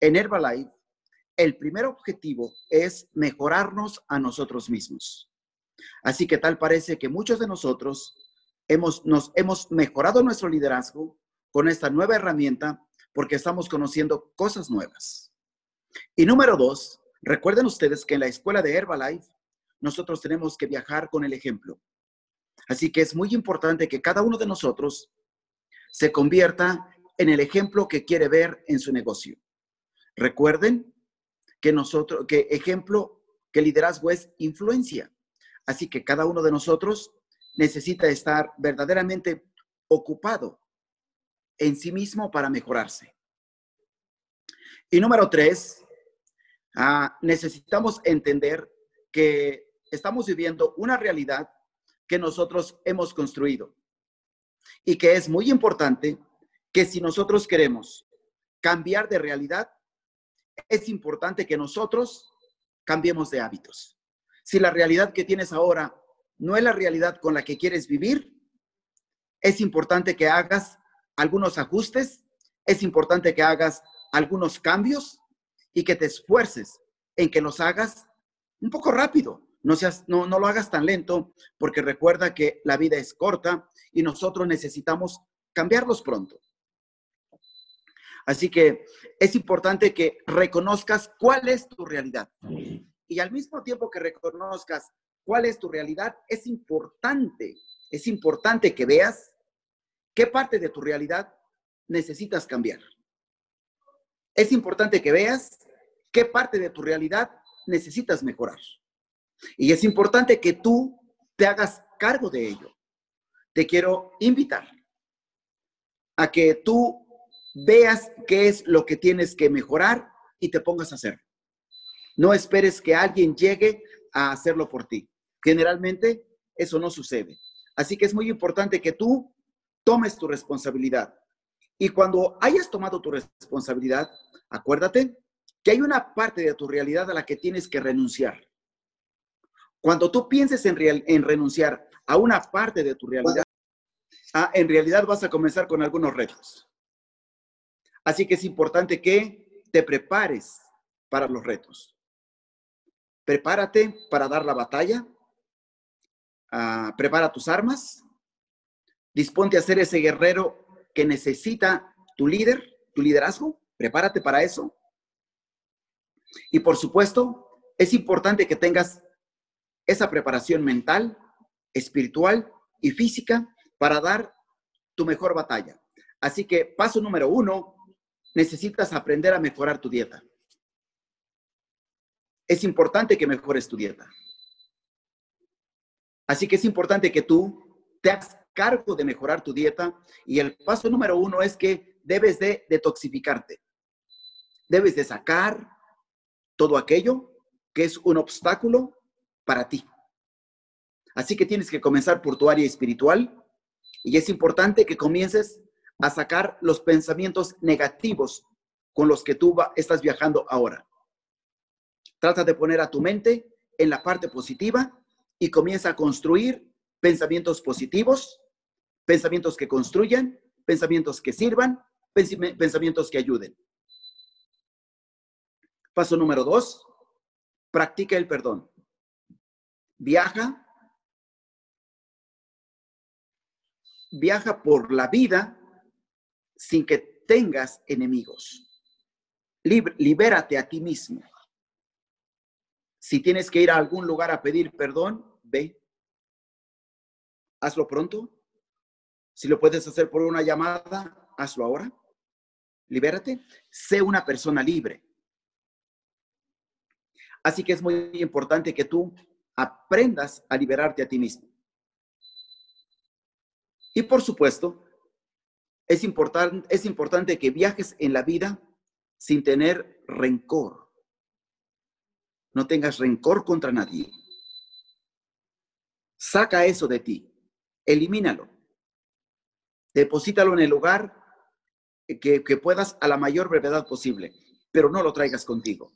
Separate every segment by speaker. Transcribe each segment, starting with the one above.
Speaker 1: en Herbalife, el primer objetivo es mejorarnos a nosotros mismos. Así que tal parece que muchos de nosotros hemos, nos hemos mejorado nuestro liderazgo con esta nueva herramienta porque estamos conociendo cosas nuevas. Y número dos, recuerden ustedes que en la escuela de Herbalife nosotros tenemos que viajar con el ejemplo. Así que es muy importante que cada uno de nosotros se convierta en el ejemplo que quiere ver en su negocio. Recuerden que nosotros, que ejemplo, que liderazgo es influencia. Así que cada uno de nosotros necesita estar verdaderamente ocupado en sí mismo para mejorarse. Y número tres, ah, necesitamos entender que estamos viviendo una realidad que nosotros hemos construido y que es muy importante que si nosotros queremos cambiar de realidad, es importante que nosotros cambiemos de hábitos. Si la realidad que tienes ahora no es la realidad con la que quieres vivir, es importante que hagas algunos ajustes, es importante que hagas algunos cambios y que te esfuerces en que los hagas un poco rápido. No, seas, no, no lo hagas tan lento porque recuerda que la vida es corta y nosotros necesitamos cambiarlos pronto. Así que es importante que reconozcas cuál es tu realidad. Y al mismo tiempo que reconozcas cuál es tu realidad, es importante, es importante que veas qué parte de tu realidad necesitas cambiar. Es importante que veas qué parte de tu realidad necesitas mejorar. Y es importante que tú te hagas cargo de ello. Te quiero invitar a que tú veas qué es lo que tienes que mejorar y te pongas a hacer. No esperes que alguien llegue a hacerlo por ti. Generalmente eso no sucede. Así que es muy importante que tú tomes tu responsabilidad. Y cuando hayas tomado tu responsabilidad, acuérdate que hay una parte de tu realidad a la que tienes que renunciar. Cuando tú pienses en, en renunciar a una parte de tu realidad, ah, en realidad vas a comenzar con algunos retos. Así que es importante que te prepares para los retos. Prepárate para dar la batalla, Ah, prepara tus armas, disponte a ser ese guerrero que necesita tu líder, tu liderazgo, prepárate para eso. Y por supuesto, es importante que tengas esa preparación mental, espiritual y física para dar tu mejor batalla. Así que paso número uno, necesitas aprender a mejorar tu dieta. Es importante que mejores tu dieta. Así que es importante que tú te hagas cargo de mejorar tu dieta y el paso número uno es que debes de detoxificarte. Debes de sacar todo aquello que es un obstáculo para ti. Así que tienes que comenzar por tu área espiritual y es importante que comiences a sacar los pensamientos negativos con los que tú estás viajando ahora. Trata de poner a tu mente en la parte positiva y comienza a construir pensamientos positivos, pensamientos que construyan, pensamientos que sirvan, pensamientos que ayuden. Paso número dos, practica el perdón. Viaja, viaja por la vida sin que tengas enemigos. libérate a ti mismo. Si tienes que ir a algún lugar a pedir perdón, ve. Hazlo pronto. Si lo puedes hacer por una llamada, hazlo ahora. Libérate. Sé una persona libre. Así que es muy importante que tú aprendas a liberarte a ti mismo. Y por supuesto, es, importante es importante que viajes en la vida sin tener rencor no tengas rencor contra nadie. Saca eso de ti, elimínalo. Deposítalo en el lugar que puedas a la mayor brevedad posible, pero no lo traigas contigo.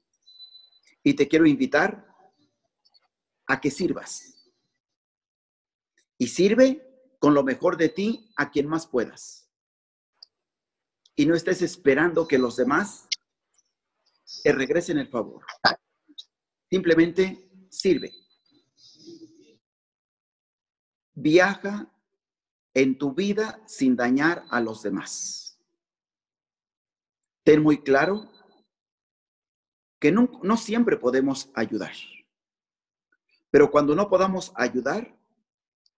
Speaker 1: Y te quiero invitar a que sirvas. Y sirve con lo mejor de ti a quien más puedas. Y no estés esperando que los demás te regresen el favor. Simplemente sirve. Viaja en tu vida sin dañar a los demás. Ten muy claro que no, no siempre podemos ayudar. Pero cuando no podamos ayudar,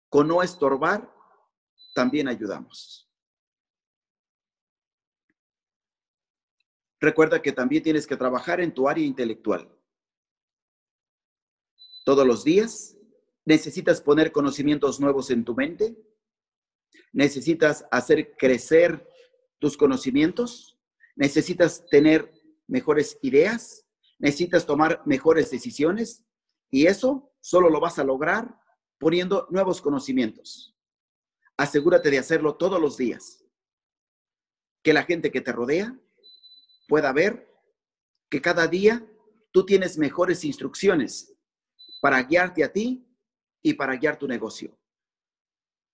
Speaker 1: con no estorbar, también ayudamos. Recuerda que también tienes que trabajar en tu área intelectual. Todos los días necesitas poner conocimientos nuevos en tu mente. Necesitas hacer crecer tus conocimientos. Necesitas tener mejores ideas. Necesitas tomar mejores decisiones. Y eso solo lo vas a lograr poniendo nuevos conocimientos. Asegúrate de hacerlo todos los días. Que la gente que te rodea pueda ver que cada día tú tienes mejores instrucciones para guiarte a ti y para guiar tu negocio.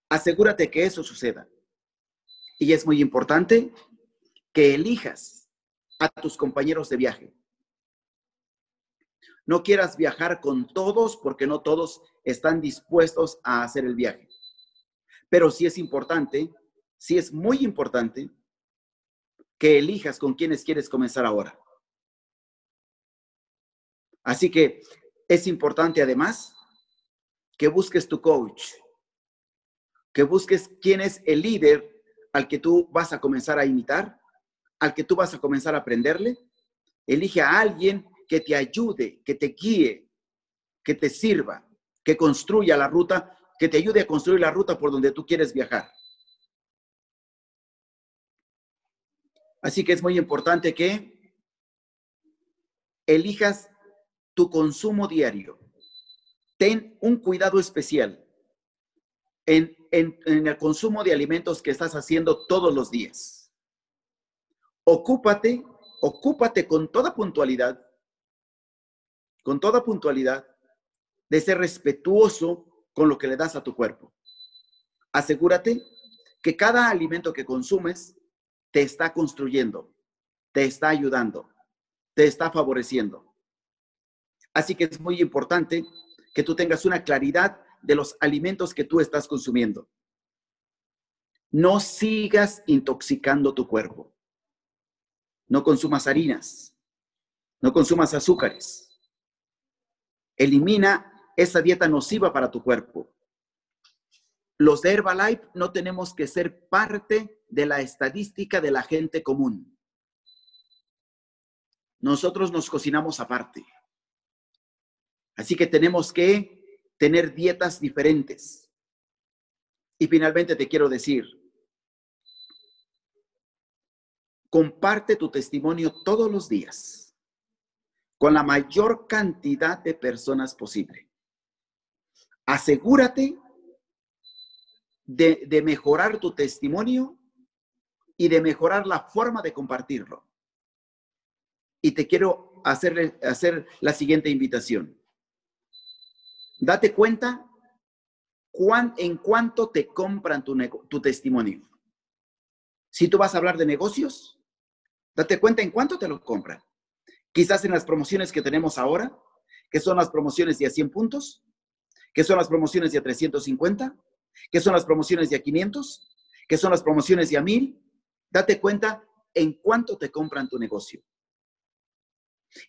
Speaker 1: Asegúrate que eso suceda. Y es muy importante que elijas a tus compañeros de viaje. No quieras viajar con todos porque no todos están dispuestos a hacer el viaje. Pero sí es importante, sí es muy importante que elijas con quienes quieres comenzar ahora. Así que es importante además que busques tu coach, que busques quién es el líder al que tú vas a comenzar a imitar, al que tú vas a comenzar a aprenderle. Elige a alguien que te ayude, que te guíe, que te sirva, que construya la ruta, que te ayude a construir la ruta por donde tú quieres viajar. Así que es muy importante que elijas tu consumo diario. Ten un cuidado especial en, el consumo de alimentos que estás haciendo todos los días. Ocúpate, ocúpate con toda puntualidad, con toda puntualidad, de ser respetuoso con lo que le das a tu cuerpo. Asegúrate que cada alimento que consumes te está construyendo, te está ayudando, te está favoreciendo. Así que es muy importante que tú tengas una claridad de los alimentos que tú estás consumiendo. No sigas intoxicando tu cuerpo. No consumas harinas. No consumas azúcares. Elimina esa dieta nociva para tu cuerpo. Los de Herbalife no tenemos que ser parte de la estadística de la gente común. Nosotros nos cocinamos aparte. Así que tenemos que tener dietas diferentes. Y finalmente te quiero decir, comparte tu testimonio todos los días con la mayor cantidad de personas posible. Asegúrate de, mejorar tu testimonio y de mejorar la forma de compartirlo. Y te quiero hacer, hacer la siguiente invitación. Date cuenta en cuánto te compran tu, tu testimonio. Si tú vas a hablar de negocios, date cuenta en cuánto te lo compran. Quizás en las promociones que tenemos ahora, que son las promociones de a 100 puntos, que son las promociones de a 350, que son las promociones de a 500, que son las promociones de a 1000, Date cuenta en cuánto te compran tu negocio.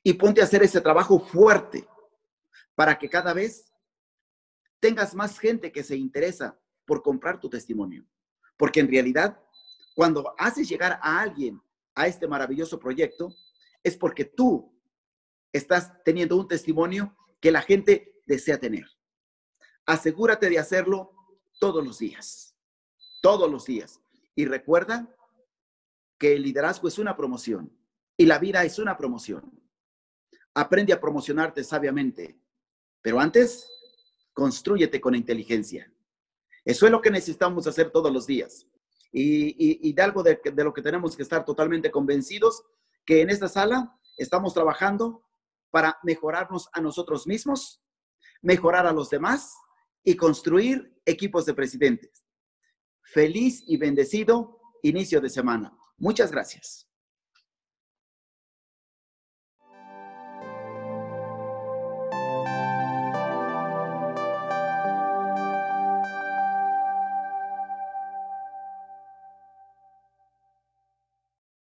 Speaker 1: Y ponte a hacer ese trabajo fuerte para que cada vez tengas más gente que se interesa por comprar tu testimonio. Porque en realidad, cuando haces llegar a alguien a este maravilloso proyecto, es porque tú estás teniendo un testimonio que la gente desea tener. Asegúrate de hacerlo todos los días, todos los días. Y recuerda que el liderazgo es una promoción y la vida es una promoción. Aprende a promocionarte sabiamente, pero antes, construyete con inteligencia. Eso es lo que necesitamos hacer todos los días. Y, de algo de, de lo que tenemos que estar totalmente convencidos, que en esta sala estamos trabajando para mejorarnos a nosotros mismos, mejorar a los demás y construir equipos de presidentes. Feliz y bendecido inicio de semana. Muchas gracias.